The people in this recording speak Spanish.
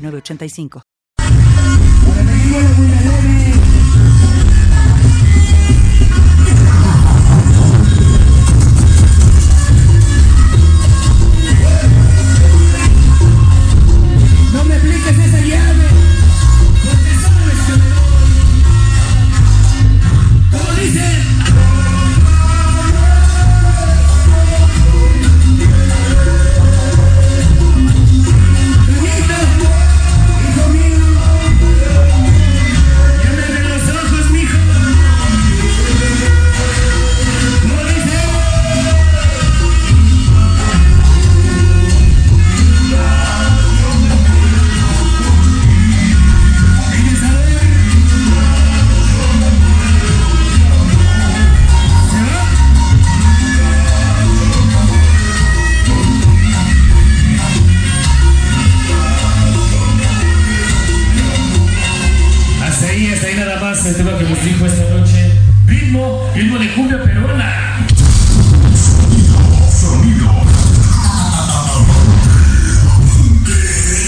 985. Ahí nada más el tema que nos dijo esta noche. Ritmo, ritmo de cumbia peruana.